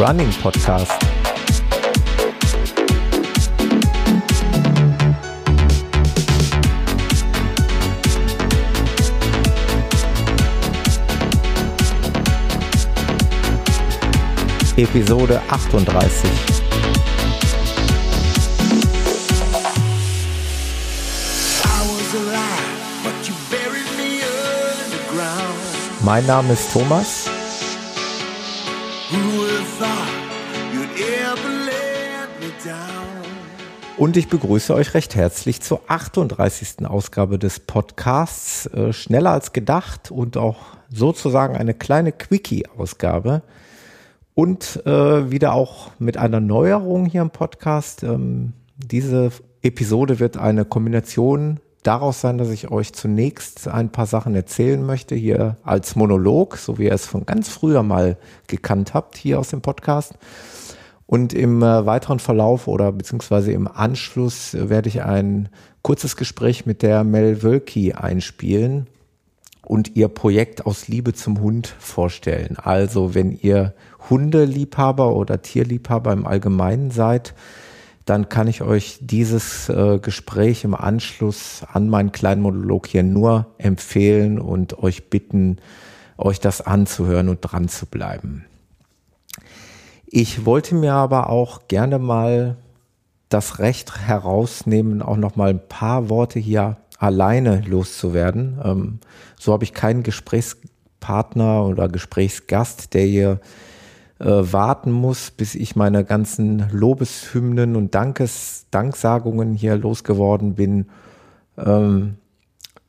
Running Podcast. Episode 38. Mein Name ist Thomas. Und ich begrüße euch recht herzlich zur 38. Ausgabe des Podcasts. Äh, schneller als gedacht und auch sozusagen eine kleine Quickie-Ausgabe. Und äh, wieder auch mit einer Neuerung hier im Podcast. Ähm, diese Episode wird eine Kombination daraus sein, dass ich euch zunächst ein paar Sachen erzählen möchte, hier als Monolog, so wie ihr es von ganz früher mal gekannt habt, hier aus dem Podcast. Und im äh, weiteren Verlauf oder beziehungsweise im Anschluss äh, werde ich ein kurzes Gespräch mit der Mel Wölki einspielen und ihr Projekt aus Liebe zum Hund vorstellen. Also wenn ihr Hundeliebhaber oder Tierliebhaber im Allgemeinen seid, dann kann ich euch dieses äh, Gespräch im Anschluss an meinen kleinen Monolog hier nur empfehlen und euch bitten, euch das anzuhören und dran zu bleiben. Ich wollte mir aber auch gerne mal das Recht herausnehmen, auch noch mal ein paar Worte hier alleine loszuwerden. Ähm, so habe ich keinen Gesprächspartner oder Gesprächsgast, der hier äh, warten muss, bis ich meine ganzen Lobeshymnen und Dankes, Danksagungen hier losgeworden bin. Ähm,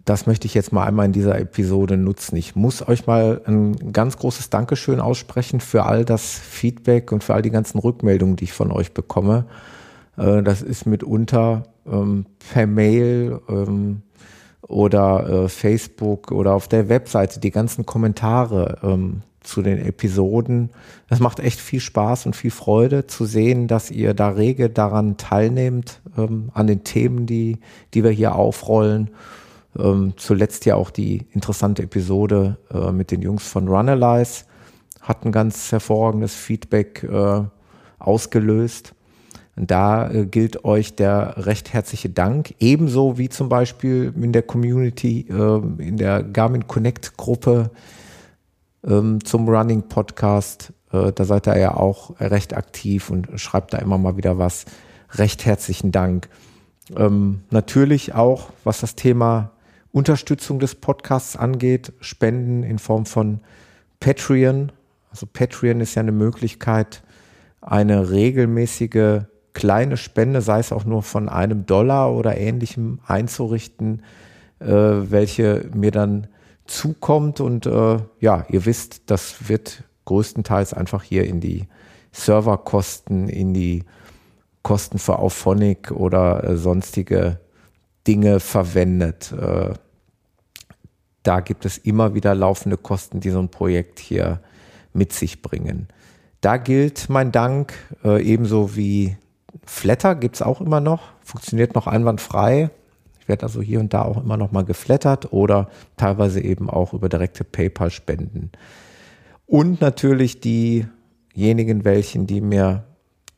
das möchte ich jetzt mal einmal in dieser Episode nutzen. Ich muss euch mal ein ganz großes Dankeschön aussprechen für all das Feedback und für all die ganzen Rückmeldungen, die ich von euch bekomme. Äh, das ist mitunter ähm, per Mail ähm, oder äh, Facebook oder auf der Webseite die ganzen Kommentare ähm, zu den Episoden. Es macht echt viel Spaß und viel Freude zu sehen, dass ihr da rege daran teilnehmt, an den Themen, die, die wir hier aufrollen. Ähm, zuletzt ja auch die interessante Episode äh, mit den Jungs von Runalyze hat ein ganz hervorragendes Feedback äh, ausgelöst. Da äh, gilt euch der recht herzliche Dank, ebenso wie zum Beispiel in der Community, äh, in der Garmin Connect Gruppe ähm, zum Running Podcast. Äh, da seid ihr ja auch recht aktiv und schreibt da immer mal wieder was. Recht herzlichen Dank. Ähm, natürlich auch, was das Thema Unterstützung des Podcasts angeht, Spenden in Form von Patreon. Also Patreon ist ja eine Möglichkeit, eine regelmäßige kleine Spende, sei es auch nur von einem Dollar oder ähnlichem, einzurichten, äh, welche mir dann zukommt. Und äh, ja, ihr wisst, das wird größtenteils einfach hier in die Serverkosten, in die Kosten für Auphonic oder äh, sonstige Dinge verwendet. Äh, da gibt es immer wieder laufende Kosten, die so ein Projekt hier mit sich bringen. Da gilt mein Dank, äh, ebenso wie Flatter gibt es auch immer noch, funktioniert noch einwandfrei. Ich werde also hier und da auch immer noch mal geflattert oder teilweise eben auch über direkte PayPal-Spenden. Und natürlich diejenigen, welchen, die mir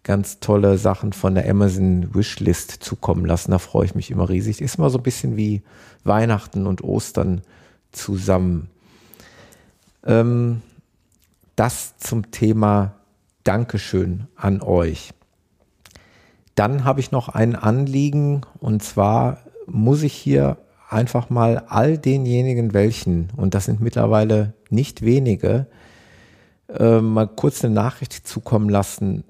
ganz tolle Sachen von der Amazon Wishlist zukommen lassen. Da freue ich mich immer riesig. Ist immer so ein bisschen wie Weihnachten und Ostern zusammen. Ähm, das zum Thema Dankeschön an euch. Dann habe ich noch ein Anliegen und zwar muss ich hier einfach mal all denjenigen welchen, und das sind mittlerweile nicht wenige, äh, mal kurz eine Nachricht zukommen lassen,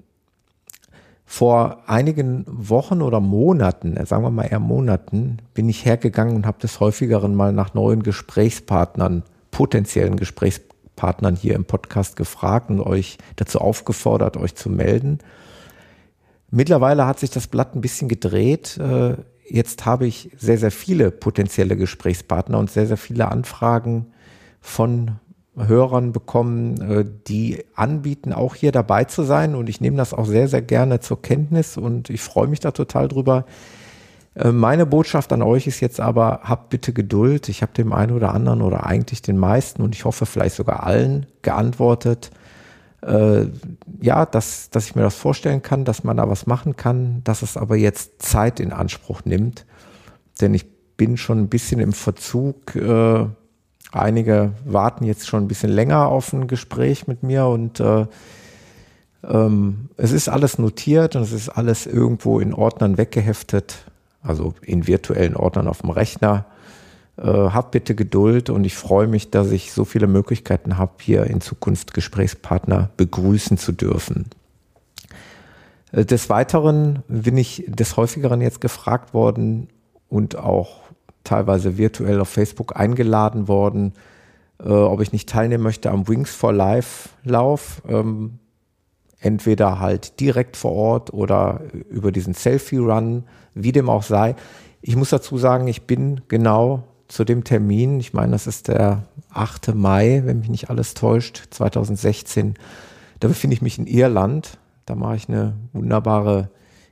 vor einigen Wochen oder Monaten, äh, sagen wir mal eher Monaten, bin ich hergegangen und habe des häufigeren mal nach neuen Gesprächspartnern, potenziellen Gesprächspartnern hier im Podcast gefragt und euch dazu aufgefordert, euch zu melden. Mittlerweile hat sich das Blatt ein bisschen gedreht. Äh, jetzt habe ich sehr, sehr viele potenzielle Gesprächspartner und sehr, sehr viele Anfragen von Hörern bekommen, äh, die anbieten, auch hier dabei zu sein. Und ich nehme das auch sehr, sehr gerne zur Kenntnis und ich freue mich da total drüber. Äh, meine Botschaft an euch ist jetzt aber, habt bitte Geduld. Ich habe dem einen oder anderen oder eigentlich den meisten und ich hoffe vielleicht sogar allen geantwortet. äh, ja, dass, dass ich mir das vorstellen kann, dass man da was machen kann, dass es aber jetzt Zeit in Anspruch nimmt. Denn ich bin schon ein bisschen im Verzug. Äh, einige warten jetzt schon ein bisschen länger auf ein Gespräch mit mir und äh, ähm, es ist alles notiert und es ist alles irgendwo in Ordnern weggeheftet, also in virtuellen Ordnern auf dem Rechner. Äh, hab bitte Geduld und ich freue mich, dass ich so viele Möglichkeiten habe, hier in Zukunft Gesprächspartner begrüßen zu dürfen. Äh, des Weiteren bin ich des häufigeren jetzt gefragt worden und auch teilweise virtuell auf Facebook eingeladen worden, äh, ob ich nicht teilnehmen möchte am Wings for Life Lauf. Ähm, entweder halt direkt vor Ort oder über diesen Selfie-Run, wie dem auch sei. Ich muss dazu sagen, ich bin genau zu dem Termin, ich meine, das ist der 8. Mai, wenn mich nicht alles täuscht, 2016, da befinde ich mich in Irland. Da mache ich eine wunderbare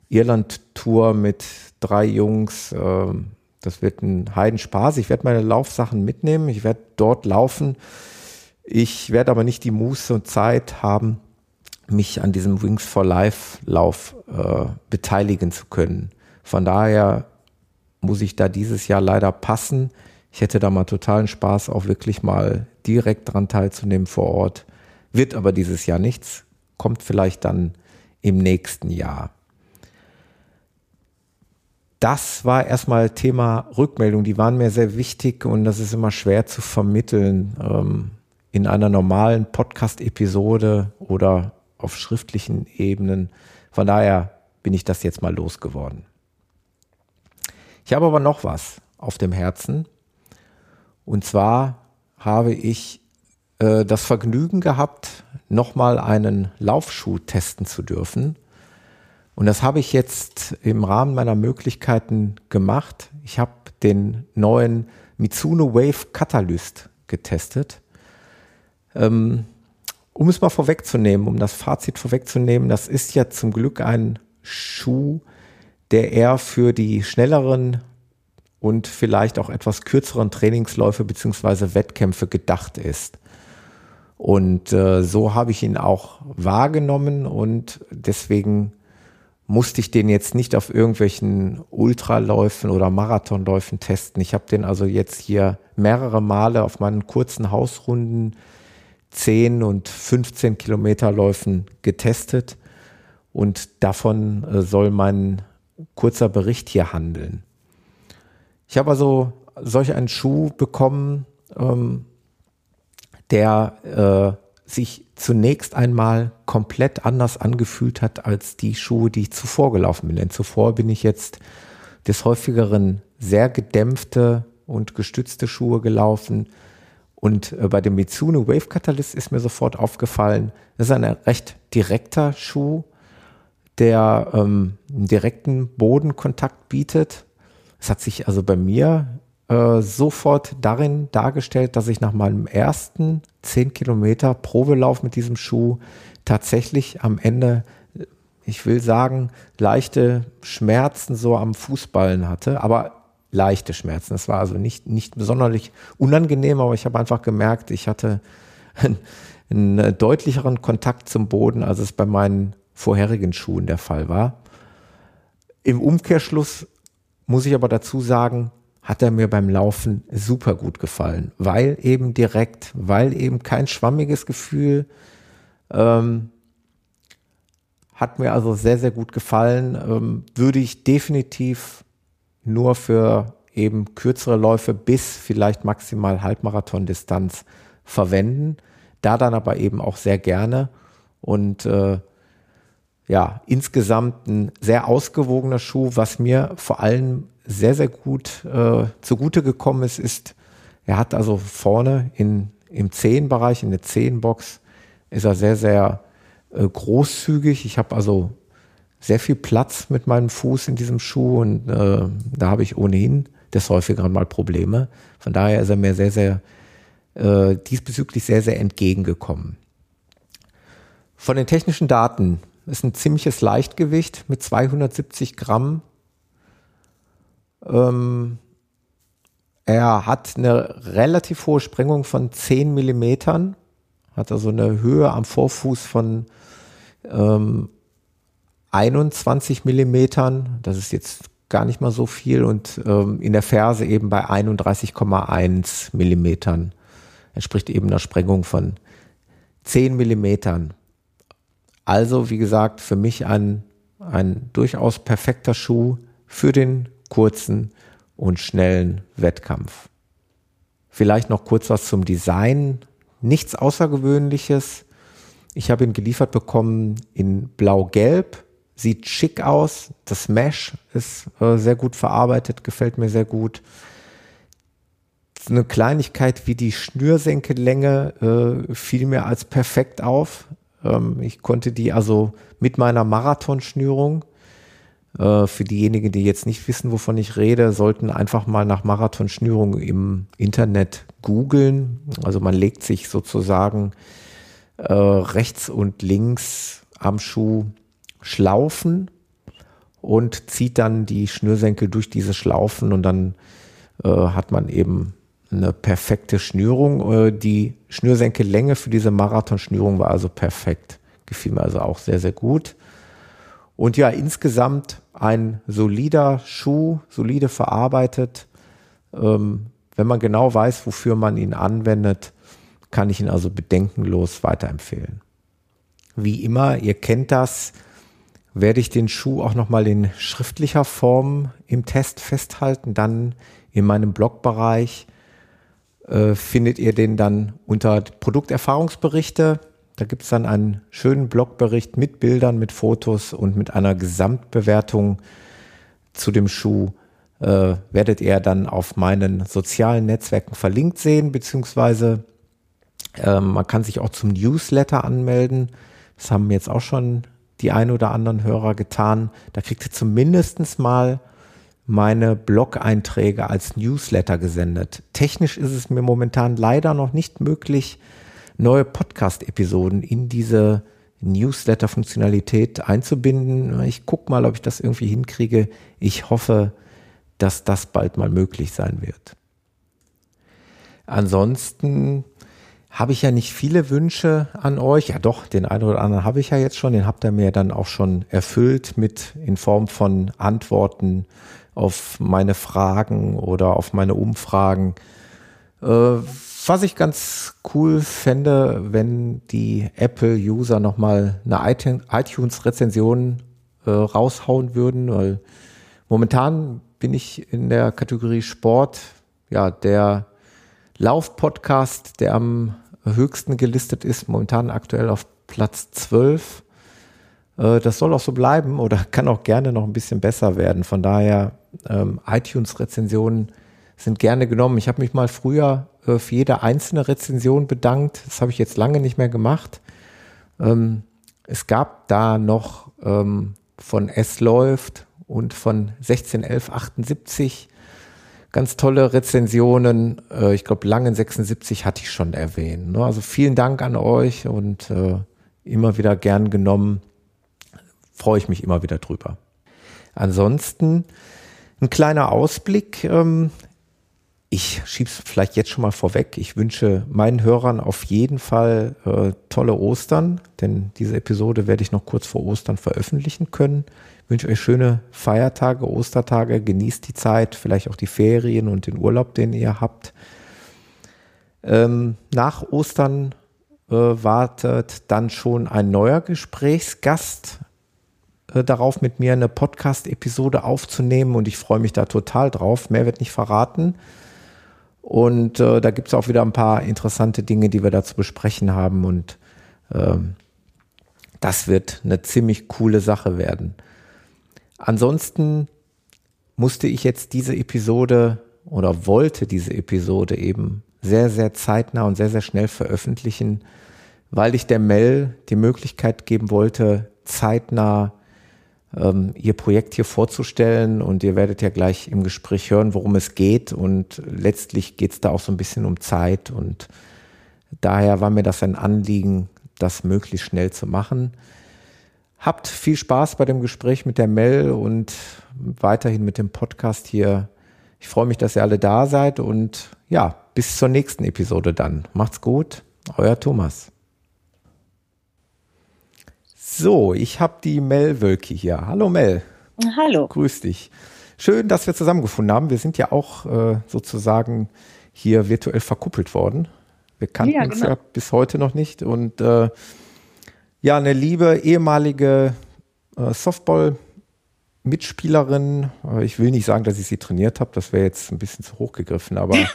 Irland-Tour mit drei Jungs. Ähm, das wird ein Heidenspaß. Ich werde meine Laufsachen mitnehmen. Ich werde dort laufen. Ich werde aber nicht die Muße und Zeit haben, mich an diesem Wings for Life Lauf äh, beteiligen zu können. Von daher muss ich da dieses Jahr leider passen. Ich hätte da mal totalen Spaß, auch wirklich mal direkt dran teilzunehmen vor Ort. Wird aber dieses Jahr nichts. Kommt vielleicht dann im nächsten Jahr. Das war erstmal Thema Rückmeldung. Die waren mir sehr wichtig und das ist immer schwer zu vermitteln ähm, in einer normalen Podcast-Episode oder auf schriftlichen Ebenen. Von daher bin ich das jetzt mal losgeworden. Ich habe aber noch was auf dem Herzen. Und zwar habe ich äh, das Vergnügen gehabt, nochmal einen Laufschuh testen zu dürfen. Und das habe ich jetzt im Rahmen meiner Möglichkeiten gemacht. Ich habe den neuen Mitsuno Wave Catalyst getestet. Ähm, um es mal vorwegzunehmen, um das Fazit vorwegzunehmen, das ist ja zum Glück ein Schuh, der eher für die schnelleren und vielleicht auch etwas kürzeren Trainingsläufe beziehungsweise Wettkämpfe gedacht ist. Und äh, so habe ich ihn auch wahrgenommen und deswegen musste ich den jetzt nicht auf irgendwelchen Ultraläufen oder Marathonläufen testen. Ich habe den also jetzt hier mehrere Male auf meinen kurzen Hausrunden 10 und 15 Kilometerläufen getestet und davon äh, soll mein kurzer Bericht hier handeln. Ich habe also solch einen Schuh bekommen, ähm, der äh, sich zunächst einmal komplett anders angefühlt hat als die Schuhe, die ich zuvor gelaufen bin. Denn zuvor bin ich jetzt des häufigeren sehr gedämpfte und gestützte Schuhe gelaufen, und äh, bei dem Mitsuno Wave Catalyst ist mir sofort aufgefallen, das ist ein recht direkter Schuh, der ähm, einen direkten Bodenkontakt bietet. Es hat sich also bei mir äh, sofort darin dargestellt, dass ich nach meinem ersten 10 Kilometer Probelauf mit diesem Schuh tatsächlich am Ende, ich will sagen, leichte Schmerzen so am Fußballen hatte. Aber leichte Schmerzen. Es war also nicht, nicht besonders unangenehm, aber ich habe einfach gemerkt, ich hatte einen, einen deutlicheren Kontakt zum Boden, als es bei meinen vorherigen Schuhen der Fall war. Im Umkehrschluss muss ich aber dazu sagen, hat er mir beim Laufen super gut gefallen, weil eben direkt, weil eben kein schwammiges Gefühl, ähm, hat mir also sehr, sehr gut gefallen, ähm, würde ich definitiv nur für eben kürzere Läufe bis vielleicht maximal Halbmarathon-Distanz verwenden. Da dann aber eben auch sehr gerne und äh, ja, insgesamt ein sehr ausgewogener Schuh. Was mir vor allem sehr, sehr gut äh, zugute gekommen ist, ist, er hat also vorne in, im Zehenbereich, in der Zehenbox, ist er sehr, sehr äh, großzügig. Ich habe also sehr viel Platz mit meinem Fuß in diesem Schuh und äh, da habe ich ohnehin des häufigeren mal Probleme. Von daher ist er mir sehr, sehr äh, diesbezüglich sehr, sehr entgegengekommen. Von den technischen Daten ist ein ziemliches Leichtgewicht mit 270 Gramm. Ähm, er hat eine relativ hohe Sprengung von 10 Millimetern. hat also eine Höhe am Vorfuß von ähm, 21 Millimetern. Das ist jetzt gar nicht mal so viel und ähm, in der Ferse eben bei 31,1 Millimetern. Entspricht eben einer Sprengung von 10 Millimetern. Also, wie gesagt, für mich ein, ein durchaus perfekter Schuh für den kurzen und schnellen Wettkampf. Vielleicht noch kurz was zum Design. Nichts Außergewöhnliches. Ich habe ihn geliefert bekommen in blau-gelb. Sieht schick aus. Das Mesh ist äh, sehr gut verarbeitet, gefällt mir sehr gut. Eine Kleinigkeit wie die Schnürsenkellänge äh, fiel mir als perfekt auf. Ähm, ich konnte die also mit meiner Marathonschnürung für diejenigen, die jetzt nicht wissen, wovon ich rede, sollten einfach mal nach Marathonschnürung im Internet googeln. Also man legt sich sozusagen äh, rechts und links am Schuh Schlaufen und zieht dann die Schnürsenkel durch diese Schlaufen und dann äh, hat man eben eine perfekte Schnürung. Äh, die Schnürsenkellänge für diese Marathonschnürung war also perfekt. Gefiel mir also auch sehr, sehr gut. Und ja, insgesamt ein solider Schuh, solide verarbeitet. Ähm, wenn man genau weiß, wofür man ihn anwendet, kann ich ihn also bedenkenlos weiterempfehlen. Wie immer, ihr kennt das, werde ich den Schuh auch nochmal in schriftlicher Form im Test festhalten. Dann in meinem Blogbereich äh, findet ihr den dann unter Produkterfahrungsberichte. Da gibt es dann einen schönen Blogbericht mit Bildern, mit Fotos und mit einer Gesamtbewertung zu dem Schuh. Äh, werdet ihr dann auf meinen sozialen Netzwerken verlinkt sehen, beziehungsweise äh, man kann sich auch zum Newsletter anmelden. Das haben jetzt auch schon die ein oder anderen Hörer getan. Da kriegt ihr zumindest mal meine Blog-Einträge als Newsletter gesendet. Technisch ist es mir momentan leider noch nicht möglich, neue Podcast-Episoden in diese Newsletter-Funktionalität einzubinden. Ich gucke mal, ob ich das irgendwie hinkriege. Ich hoffe, dass das bald mal möglich sein wird. Ansonsten habe ich ja nicht viele Wünsche an euch. Ja doch, den einen oder anderen habe ich ja jetzt schon. Den habt ihr mir dann auch schon erfüllt mit in Form von Antworten auf meine Fragen oder auf meine Umfragen. Äh, was ich ganz cool fände, wenn die Apple-User nochmal eine iTunes-Rezension äh, raushauen würden, weil momentan bin ich in der Kategorie Sport, ja, der Lauf-Podcast, der am höchsten gelistet ist, momentan aktuell auf Platz 12. Äh, das soll auch so bleiben oder kann auch gerne noch ein bisschen besser werden. Von daher, ähm, iTunes-Rezensionen sind gerne genommen. Ich habe mich mal früher äh, für jede einzelne Rezension bedankt. Das habe ich jetzt lange nicht mehr gemacht. Ähm, es gab da noch ähm, von S läuft und von 161178 ganz tolle Rezensionen. Äh, ich glaube, Langen 76 hatte ich schon erwähnt. Ne? Also vielen Dank an euch und äh, immer wieder gern genommen. Freue ich mich immer wieder drüber. Ansonsten ein kleiner Ausblick. Ähm, ich schieb's vielleicht jetzt schon mal vorweg. Ich wünsche meinen Hörern auf jeden Fall äh, tolle Ostern, denn diese Episode werde ich noch kurz vor Ostern veröffentlichen können. Ich wünsche euch schöne Feiertage, Ostertage, genießt die Zeit, vielleicht auch die Ferien und den Urlaub, den ihr habt. Ähm, nach Ostern äh, wartet dann schon ein neuer Gesprächsgast äh, darauf, mit mir eine Podcast-Episode aufzunehmen und ich freue mich da total drauf. Mehr wird nicht verraten. Und äh, da gibt es auch wieder ein paar interessante Dinge, die wir da zu besprechen haben. Und ähm, das wird eine ziemlich coole Sache werden. Ansonsten musste ich jetzt diese Episode oder wollte diese Episode eben sehr, sehr zeitnah und sehr, sehr schnell veröffentlichen, weil ich der Mel die Möglichkeit geben wollte, zeitnah ähm, Ihr Projekt hier vorzustellen. Und ihr werdet ja gleich im Gespräch hören, worum es geht. Und letztlich geht es da auch so ein bisschen um Zeit. Und daher war mir das ein Anliegen, das möglichst schnell zu machen. Habt viel Spaß bei dem Gespräch mit der Mel und weiterhin mit dem Podcast hier. Ich freue mich, dass ihr alle da seid und ja, bis zur nächsten Episode dann. Macht's gut, euer Thomas. So, ich habe die Mel Wölki hier. Hallo Mel. Hallo. Grüß dich. Schön, dass wir zusammengefunden haben. Wir sind ja auch äh, sozusagen hier virtuell verkuppelt worden. Wir kannten ja, genau. uns ja bis heute noch nicht. Und äh, ja, eine liebe ehemalige äh, Softball-Mitspielerin. Äh, ich will nicht sagen, dass ich sie trainiert habe, das wäre jetzt ein bisschen zu hoch gegriffen, aber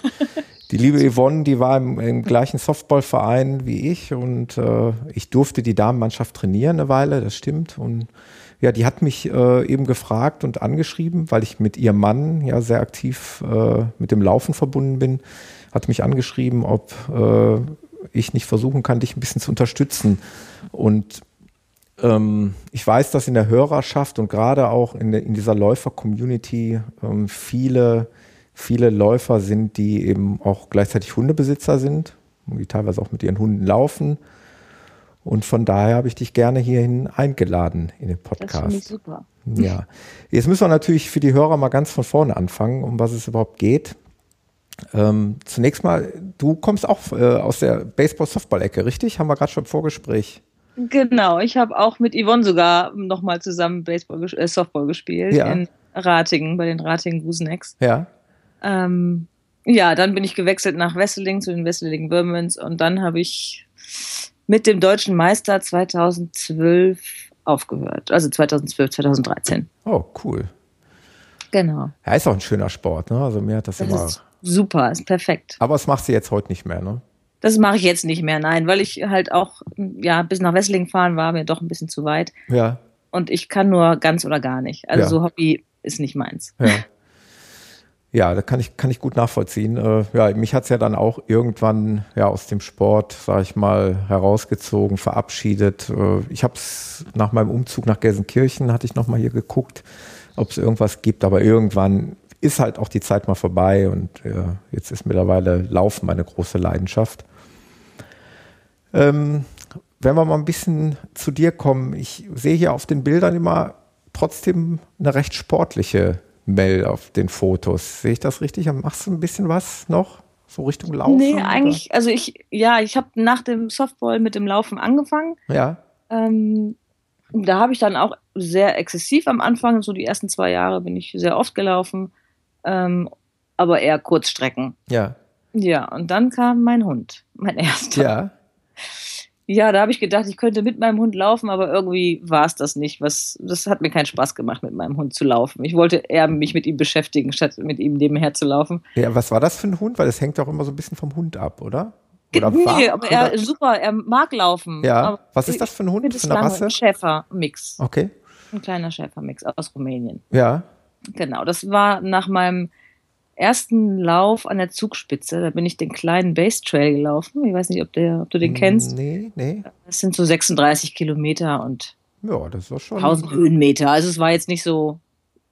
die liebe Yvonne, die war im, im gleichen Softballverein wie ich und äh, ich durfte die Damenmannschaft trainieren eine Weile, das stimmt. Und ja, die hat mich äh, eben gefragt und angeschrieben, weil ich mit ihrem Mann ja sehr aktiv äh, mit dem Laufen verbunden bin, hat mich angeschrieben, ob äh, ich nicht versuchen kann, dich ein bisschen zu unterstützen. Und ähm, ich weiß, dass in der Hörerschaft und gerade auch in, in dieser Läufer-Community ähm, viele, viele Läufer sind, die eben auch gleichzeitig Hundebesitzer sind, die teilweise auch mit ihren Hunden laufen. Und von daher habe ich dich gerne hierhin eingeladen in den Podcast. Das finde ich super. Ja. Jetzt müssen wir natürlich für die Hörer mal ganz von vorne anfangen, um was es überhaupt geht. Ähm, zunächst mal, du kommst auch äh, aus der Baseball-Softball-Ecke, richtig? Haben wir gerade schon im Vorgespräch Genau, ich habe auch mit Yvonne sogar nochmal zusammen Baseball, äh, Softball gespielt ja. in Ratingen, bei den Ratingen Goosenecks. Ja. Ähm, ja, dann bin ich gewechselt nach Wesseling zu den Wesseling Würmens und dann habe ich mit dem deutschen Meister 2012 aufgehört. Also 2012, 2013. Oh, cool. Genau. Ja, ist auch ein schöner Sport, ne? Also mir hat das, das immer. Ist super, ist perfekt. Aber es macht sie jetzt heute nicht mehr, ne? Das mache ich jetzt nicht mehr, nein, weil ich halt auch, ja, bis nach Wesseling fahren war mir doch ein bisschen zu weit. Ja. Und ich kann nur ganz oder gar nicht. Also ja. so Hobby ist nicht meins. Ja. Ja, da kann ich, kann ich gut nachvollziehen. Äh, ja, mich hat's ja dann auch irgendwann ja aus dem Sport, sage ich mal, herausgezogen, verabschiedet. Äh, ich habe es nach meinem Umzug nach Gelsenkirchen, hatte ich nochmal hier geguckt, ob es irgendwas gibt, aber irgendwann ist halt auch die Zeit mal vorbei und äh, jetzt ist mittlerweile Laufen meine große Leidenschaft. Ähm, wenn wir mal ein bisschen zu dir kommen, ich sehe hier auf den Bildern immer trotzdem eine recht sportliche Mel auf den Fotos. Sehe ich das richtig? Machst du ein bisschen was noch? So Richtung Laufen? Nee, eigentlich, also ich, ja, ich habe nach dem Softball mit dem Laufen angefangen. Ja. Ähm, da habe ich dann auch sehr exzessiv am Anfang, so die ersten zwei Jahre bin ich sehr oft gelaufen ähm, aber eher Kurzstrecken. Ja. Ja, und dann kam mein Hund, mein erster. Ja. Ja, da habe ich gedacht, ich könnte mit meinem Hund laufen, aber irgendwie war es das nicht. Was, das hat mir keinen Spaß gemacht, mit meinem Hund zu laufen. Ich wollte eher mich mit ihm beschäftigen, statt mit ihm nebenher zu laufen. Ja, was war das für ein Hund? Weil das hängt auch immer so ein bisschen vom Hund ab, oder? Oder nee, war, aber er oder? super, er mag laufen. Ja. Was ist das für ein Hund? Für eine Rasse? Ein Schäfermix. Okay. Ein kleiner Schäfermix aus Rumänien. Ja. Genau, das war nach meinem ersten Lauf an der Zugspitze. Da bin ich den kleinen Base Trail gelaufen. Ich weiß nicht, ob, der, ob du den kennst. Nee, nee. Das sind so 36 Kilometer und ja, das war schon 1000 Höhenmeter. Also es war jetzt nicht so.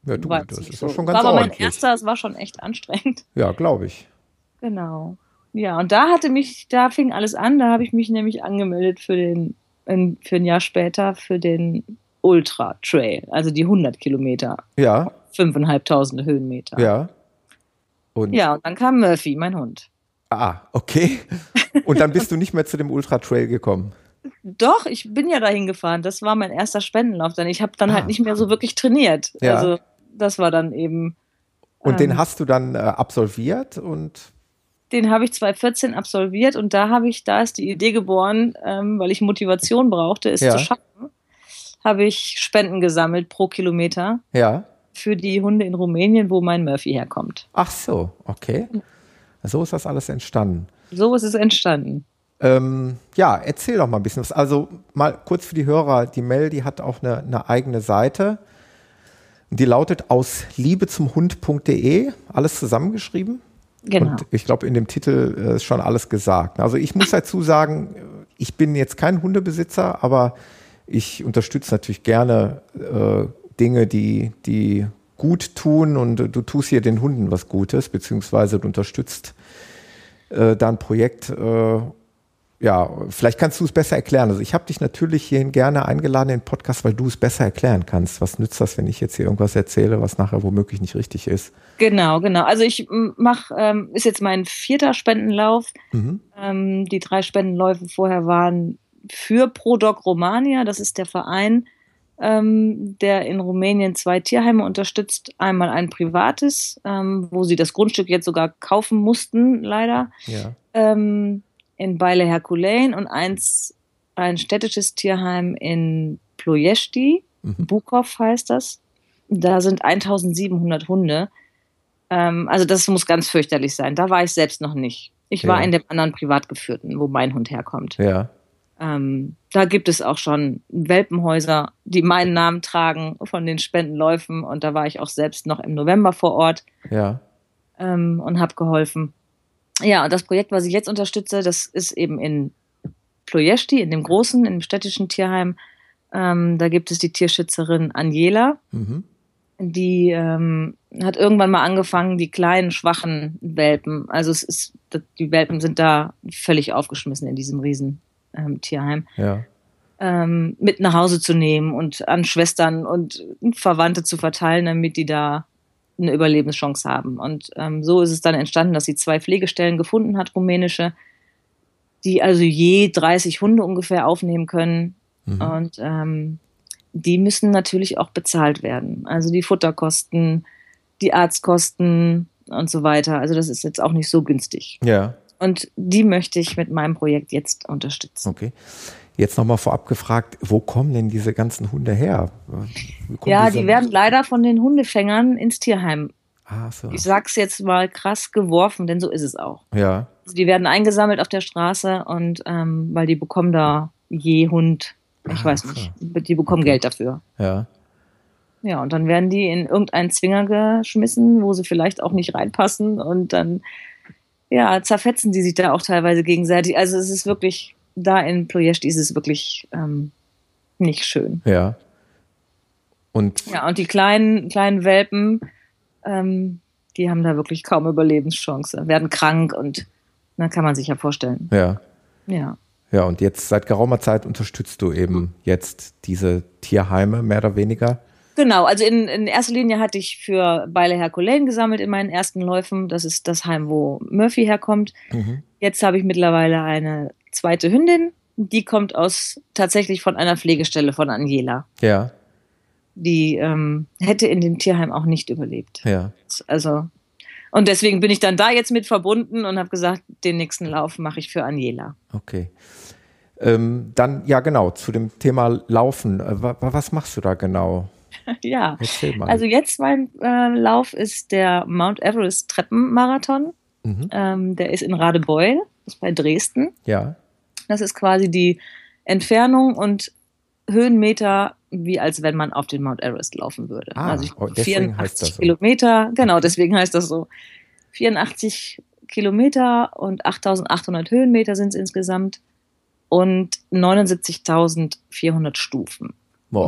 Ja, du, das ist so. schon ganz war aber mein erster, es war schon echt anstrengend. Ja, glaube ich. Genau. Ja, und da hatte mich, da fing alles an. Da habe ich mich nämlich angemeldet für den, für ein Jahr später für den Ultra Trail, also die 100 Kilometer. Ja. 5.500 Höhenmeter. Ja. Und ja, und dann kam Murphy, mein Hund. Ah, okay. Und dann bist du nicht mehr zu dem Ultra Trail gekommen. Doch, ich bin ja dahin gefahren. Das war mein erster Spendenlauf. Dann ich habe dann halt ah. halt nicht mehr so wirklich trainiert. Ja. Also das war dann eben. Und ähm, den hast du dann äh, absolviert und den habe ich 2014 absolviert und da habe ich, da ist die Idee geboren, ähm, weil ich Motivation brauchte, es ja. zu schaffen, habe ich Spenden gesammelt pro Kilometer. Ja für die Hunde in Rumänien, wo mein Murphy herkommt. Ach so, okay. So ist das alles entstanden. So ist es entstanden. Ähm, ja, erzähl doch mal ein bisschen was. Also mal kurz für die Hörer, die Mel, die hat auch eine, eine eigene Seite. Die lautet aus Liebe zum Hund.de, alles zusammengeschrieben. Genau. Und ich glaube, in dem Titel äh, ist schon alles gesagt. Also ich muss dazu sagen, ich bin jetzt kein Hundebesitzer, aber ich unterstütze natürlich gerne äh, Dinge, die, die gut tun und du tust hier den Hunden was Gutes, beziehungsweise du unterstützt äh, da ein Projekt. Äh, ja, vielleicht kannst du es besser erklären. Also ich habe dich natürlich hierhin gerne eingeladen in den Podcast, weil du es besser erklären kannst. Was nützt das, wenn ich jetzt hier irgendwas erzähle, was nachher womöglich nicht richtig ist? Genau, genau. Also ich mache, ähm, ist jetzt mein vierter Spendenlauf. Mhm. Ähm, die drei Spendenläufe vorher waren für ProDoc Romania. Das ist der Verein, ähm, der in Rumänien zwei Tierheime unterstützt. Einmal ein privates, ähm, wo sie das Grundstück jetzt sogar kaufen mussten, leider, Ja. ähm, in Beile Herkulein und eins, ein städtisches Tierheim in Ploiești, Mhm. Bukov heißt das. Da sind 1700 Hunde. Ähm, also das muss ganz fürchterlich sein. Da war ich selbst noch nicht. Ich war Ja. in dem anderen privat geführten, wo mein Hund herkommt. Ja. Ähm, da gibt es auch schon Welpenhäuser, die meinen Namen tragen von den Spendenläufen. Und da war ich auch selbst noch im November vor Ort Ja. ähm, und habe geholfen. Ja, und das Projekt, was ich jetzt unterstütze, das ist eben in Ploiești, in dem großen, im städtischen Tierheim. Ähm, da gibt es die Tierschützerin Anjela, Mhm. die ähm, hat irgendwann mal angefangen, die kleinen, schwachen Welpen, also es ist, die Welpen sind da völlig aufgeschmissen in diesem riesen ähm, Tierheim, Ja. ähm, mit nach Hause zu nehmen und an Schwestern und Verwandte zu verteilen, damit die da eine Überlebenschance haben. Und ähm, so ist es dann entstanden, dass sie zwei Pflegestellen gefunden hat, rumänische, die also je 30 Hunde ungefähr aufnehmen können. Mhm. Und ähm, die müssen natürlich auch bezahlt werden. Also die Futterkosten, die Arztkosten und so weiter. Also das ist jetzt auch nicht so günstig. Ja. Und die möchte ich mit meinem Projekt jetzt unterstützen. Okay. Jetzt nochmal vorab gefragt, wo kommen denn diese ganzen Hunde her? Ja, diese- die werden leider von den Hundefängern ins Tierheim, Ah, so. ich sag's jetzt mal krass geworfen, denn so ist es auch. Ja. Also die werden eingesammelt auf der Straße und ähm, weil die bekommen da je Hund, ich Ah, weiß so. nicht, die bekommen Okay. Geld dafür. Ja. Ja, und dann werden die in irgendeinen Zwinger geschmissen, wo sie vielleicht auch nicht reinpassen und dann, ja, zerfetzen die sich da auch teilweise gegenseitig. Also es ist wirklich, da in Ploiești ist es wirklich ähm, nicht schön. Ja. Und Ja, und die kleinen, kleinen Welpen, ähm, die haben da wirklich kaum Überlebenschance, werden krank und dann kann man sich ja vorstellen. ja. Ja. Ja, und jetzt seit geraumer Zeit unterstützt du eben jetzt diese Tierheime mehr oder weniger. Genau, also in, in erster Linie hatte ich für Beile Herkulein gesammelt in meinen ersten Läufen. Das ist das Heim, wo Murphy herkommt. Mhm. Jetzt habe ich mittlerweile eine zweite Hündin. Die kommt aus tatsächlich von einer Pflegestelle von Angela. Ja, Die ähm, hätte in dem Tierheim auch nicht überlebt. ja. Also und deswegen bin ich dann da jetzt mit verbunden und habe gesagt, den nächsten Lauf mache ich für Angela. Okay. Ähm, dann, ja genau, zu dem Thema Laufen. Äh, wa- wa- was machst du da genau? ja. Also jetzt mein äh, Lauf ist der Mount Everest Treppenmarathon. mhm. Ähm, der ist in Radebeul, das ist bei Dresden. Ja, Das ist quasi die Entfernung und Höhenmeter, wie als wenn man auf den Mount Everest laufen würde. Ah, also ich, oh, deswegen heißt 84 das so. Kilometer, genau, deswegen heißt das so. 84 Kilometer und 8800 Höhenmeter sind es insgesamt und 79.400 Stufen.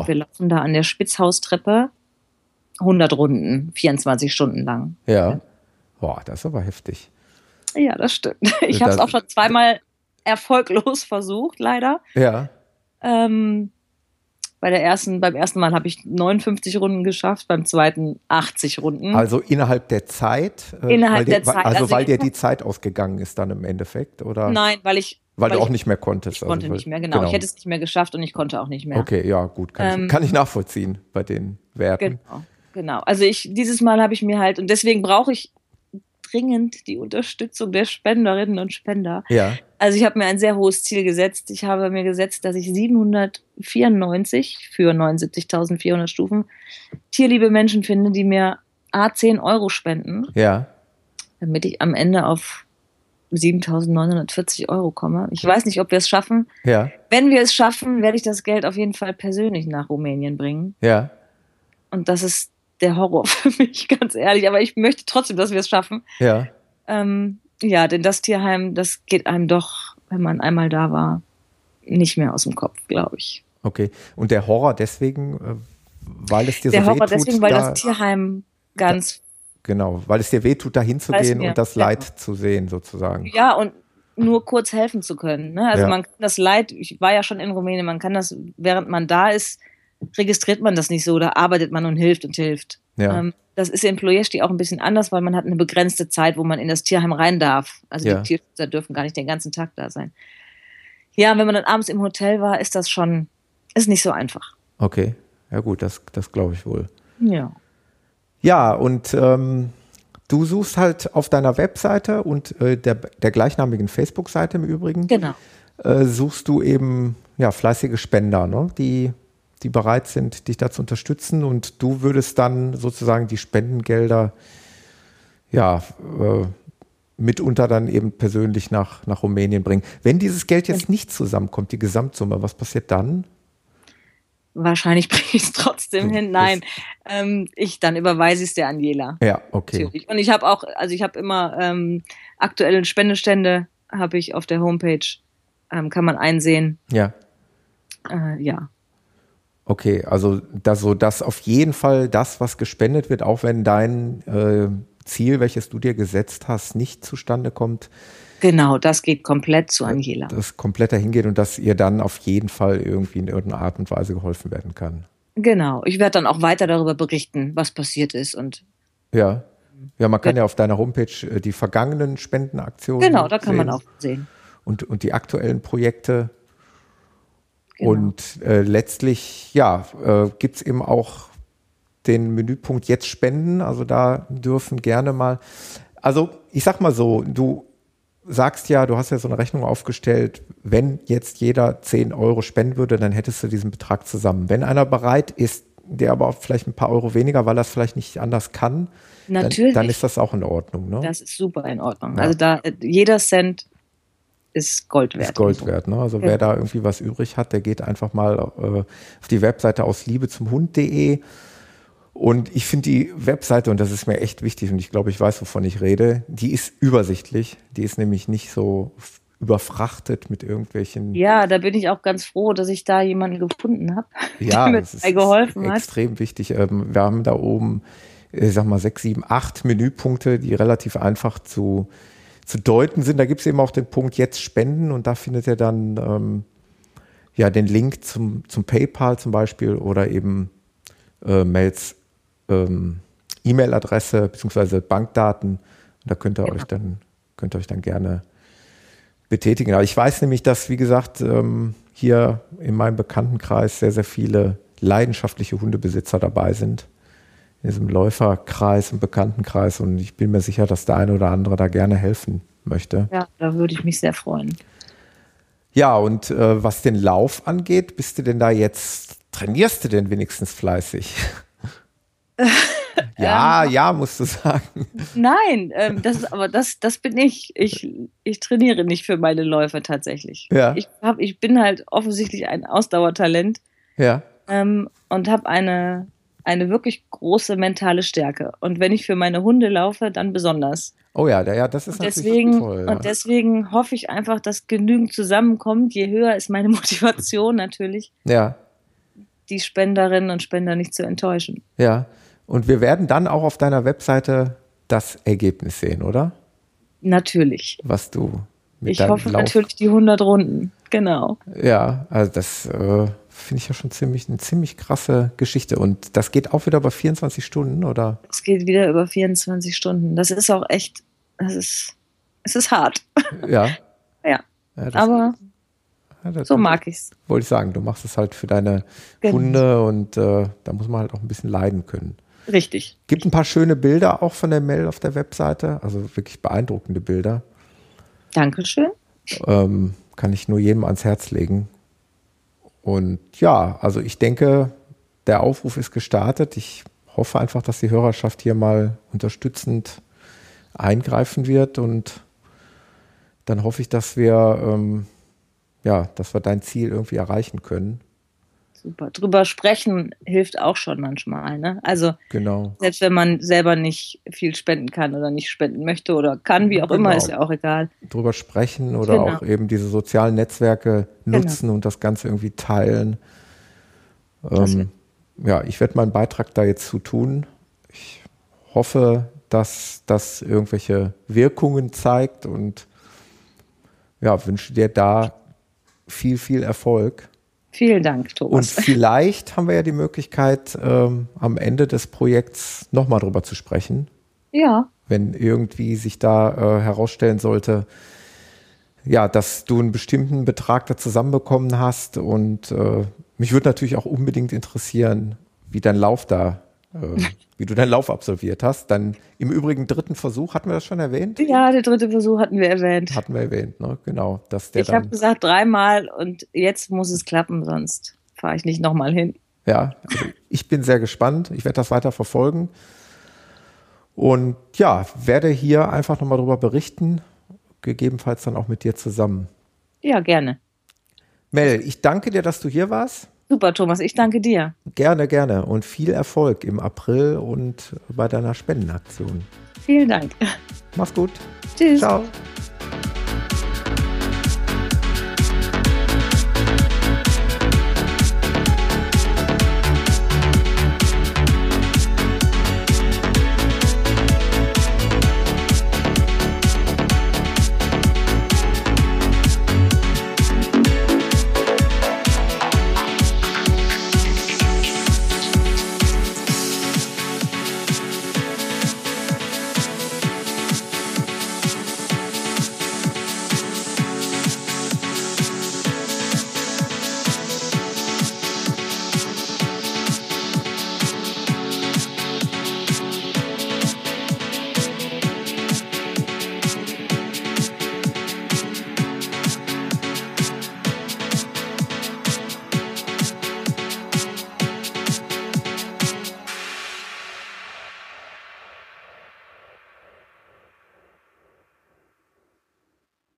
Wir laufen da an der Spitzhaustreppe 100 Runden, 24 Stunden lang. ja. Boah, das ist aber heftig. Ja, das stimmt. Ich habe es auch schon zweimal erfolglos versucht, leider. Ja, Ähm, bei der ersten, beim ersten Mal habe ich 59 Runden geschafft, beim zweiten 80 Runden. also innerhalb der Zeit. äh? Innerhalb weil dir, der Zeit, Also, also weil dir die Zeit ausgegangen ist dann im Endeffekt, oder? Nein, weil ich, Weil, du weil auch ich- nicht mehr konntest. ich konnte also, weil- nicht mehr, genau. Ich hätte es nicht mehr geschafft und ich konnte auch nicht mehr. Okay, ja, gut, kann, Ähm, ich, kann ich nachvollziehen bei den Werten. Genau, genau. Also ich, dieses Mal habe ich mir halt, und deswegen brauche ich dringend die Unterstützung der Spenderinnen und Spender. Ja, Also ich habe mir ein sehr hohes Ziel gesetzt. Ich habe mir gesetzt, dass ich 794 für 79.400 Stufen tierliebe Menschen finde, die mir A 10 Euro spenden, ja, damit ich am Ende auf 7.940 Euro komme. Ich weiß nicht, ob wir es schaffen. ja, Wenn wir es schaffen, werde ich das Geld auf jeden Fall persönlich nach Rumänien bringen. ja. Und das ist der Horror für mich, ganz ehrlich. Aber ich möchte trotzdem, dass wir es schaffen. Ja, Ähm, ja, denn das Tierheim, das geht einem doch, wenn man einmal da war, nicht mehr aus dem Kopf, glaube ich. okay. Und der Horror deswegen, äh, weil es dir Der so Horror wehtut, deswegen, weil da, das Tierheim ganz, genau, weil es dir wehtut, da hinzugehen und das ja. Leid zu sehen, sozusagen. ja, und nur kurz helfen zu können. Ne? Also Ja. man kann das Leid, ich war ja schon in Rumänien, man kann das, während man da ist, registriert man das nicht so, da arbeitet man und hilft und hilft. Ja, Ähm, das ist in Ploiești auch ein bisschen anders, weil man hat eine begrenzte Zeit, wo man in das Tierheim rein darf. Also Ja. die Tierschützer dürfen gar nicht den ganzen Tag da sein. Ja, wenn man dann abends im Hotel war, ist das schon, ist nicht so einfach. Okay, ja gut, das, das glaube ich wohl. Ja. Ja, und ähm, du suchst halt auf deiner Webseite und äh, der, der gleichnamigen Facebook-Seite im Übrigen, Genau. äh, suchst du eben ja, fleißige Spender, ne? die, die bereit sind, dich da zu unterstützen und du würdest dann sozusagen die Spendengelder ja, äh, mitunter dann eben persönlich nach, nach Rumänien bringen. Wenn dieses Geld jetzt nicht zusammenkommt, die Gesamtsumme, was passiert dann? Wahrscheinlich bringe ich es trotzdem hin. Nein, ähm, ich dann überweise ich es der Angela. Ja, okay. Natürlich. Und ich habe auch, also ich habe immer ähm, aktuelle Spendestände habe ich auf der Homepage, ähm, kann man einsehen. Ja. Äh, ja, Okay, also da so, dass auf jeden Fall das, was gespendet wird, auch wenn dein äh, Ziel, welches du dir gesetzt hast, nicht zustande kommt, genau, das geht komplett zu Angela. das komplett dahin geht und dass ihr dann auf jeden Fall irgendwie in irgendeiner Art und Weise geholfen werden kann. Genau, ich werde dann auch weiter darüber berichten, was passiert ist und Ja. Ja, man kann ja auf deiner Homepage äh, die vergangenen Spendenaktionen. genau, da kann man sehen auch sehen. Und, und die aktuellen Projekte. Genau. Und äh, letztlich, ja, äh, gibt es eben auch den Menüpunkt Jetzt spenden. Also da dürfen gerne mal, also ich sag mal so, du sagst ja, du hast ja so eine Rechnung aufgestellt, wenn jetzt jeder 10 Euro spenden würde, dann hättest du diesen Betrag zusammen. Wenn einer bereit ist, der aber auch vielleicht ein paar Euro weniger, weil er es vielleicht nicht anders kann, Natürlich. Dann, dann ist das auch in Ordnung. Ne? Das ist super in Ordnung. Ja. Also da äh, jeder Cent ist Gold wert. ist Gold wert. Ne? Also Ja. wer da irgendwie was übrig hat, der geht einfach mal äh, auf die Webseite aus Liebe zum Hund.de. Und ich finde die Webseite, und das ist mir echt wichtig, und ich glaube, ich weiß, wovon ich rede, die ist übersichtlich. Die ist nämlich nicht so überfrachtet mit irgendwelchen. Ja, da bin ich auch ganz froh, dass ich da jemanden gefunden habe, Ja, der mir das ist, geholfen ist hat. extrem wichtig. Ähm, wir haben da oben, ich sag mal, sechs, sieben, acht Menüpunkte, die relativ einfach zu, zu deuten sind. Da gibt es eben auch den Punkt Jetzt spenden und da findet ihr dann ähm, ja den Link zum, zum PayPal zum Beispiel oder eben äh, Mails, ähm, E-Mail-Adresse beziehungsweise Bankdaten. Und da könnt ihr Genau. euch dann könnt ihr euch dann gerne betätigen. Aber ich weiß nämlich, dass, wie gesagt, ähm, hier in meinem Bekanntenkreis sehr, sehr viele leidenschaftliche Hundebesitzer dabei sind. In diesem Läuferkreis und Bekanntenkreis. Und ich bin mir sicher, dass der eine oder andere da gerne helfen möchte. Ja, da würde ich mich sehr freuen. Ja, und äh, was den Lauf angeht, bist du denn da jetzt, trainierst du denn wenigstens fleißig? ja, ja, musst du sagen. Nein, ähm, das ist aber das, das bin ich. Ich, ich trainiere nicht für meine Läufe tatsächlich. Ja. Ich, hab, ich bin halt offensichtlich ein Ausdauertalent Ja, ähm, und habe eine, eine wirklich große mentale Stärke. Und wenn ich für meine Hunde laufe, dann besonders. oh ja, ja das ist Und natürlich deswegen, toll. Ja. und deswegen hoffe ich einfach, dass genügend zusammenkommt. Je höher ist meine Motivation natürlich, ja. die Spenderinnen und Spender nicht zu enttäuschen. Ja, und wir werden dann auch auf deiner Webseite das Ergebnis sehen, oder? Natürlich. Was du mit Ich hoffe Lauf. natürlich die 100 Runden. Genau. Ja, also das äh, finde ich ja schon ziemlich eine ziemlich krasse Geschichte. Und das geht auch wieder über 24 Stunden, oder? Es geht wieder über 24 Stunden. Das ist auch echt, das ist, es ist hart. Ja. Ja. ja Aber ja, so mag ich's. Wollte ich sagen, du machst es halt für deine Genau. Hunde und äh, da muss man halt auch ein bisschen leiden können. Richtig. Gibt ein paar schöne Bilder auch von der Mail auf der Webseite, also wirklich beeindruckende Bilder. Dankeschön. ähm, kann ich nur jedem ans Herz legen. Und ja, also ich denke, der Aufruf ist gestartet. Ich hoffe einfach, dass die Hörerschaft hier mal unterstützend eingreifen wird und dann hoffe ich, dass wir ähm, ja, dass wir dein Ziel irgendwie erreichen können. Super. Drüber sprechen hilft auch schon manchmal. Ne? Also Genau. selbst wenn man selber nicht viel spenden kann oder nicht spenden möchte oder kann, wie auch immer, Genau. ist ja auch egal. Drüber sprechen oder Genau. auch eben diese sozialen Netzwerke nutzen und das Ganze irgendwie teilen. Ähm, ja, ich werde meinen Beitrag da jetzt zu tun. Ich hoffe, dass das irgendwelche Wirkungen zeigt und ja, wünsche dir da viel, viel Erfolg. Vielen Dank, Und Thomas. vielleicht haben wir ja die Möglichkeit, ähm, am Ende des Projekts nochmal drüber zu sprechen, ja, wenn irgendwie sich da äh, herausstellen sollte, ja, dass du einen bestimmten Betrag da zusammenbekommen hast. Und äh, mich würde natürlich auch unbedingt interessieren, wie dein Lauf da, äh, wie du deinen Lauf absolviert hast. Dann im Übrigen dritten Versuch, hatten wir das schon erwähnt? Ja, der dritte Versuch hatten wir erwähnt. Hatten wir erwähnt, ne? Genau. Dass der ich habe gesagt dreimal und jetzt muss es klappen, sonst fahre ich nicht nochmal hin. Ja, also ich bin sehr gespannt. Ich werde das weiter verfolgen. Und ja, werde hier einfach nochmal darüber berichten, gegebenenfalls dann auch mit dir zusammen. Ja, gerne. Mel, ich danke dir, dass du hier warst. Super, Thomas, ich danke dir. Gerne, gerne und viel Erfolg im April und bei deiner Spendenaktion. Vielen Dank. Mach's gut. Tschüss. Ciao.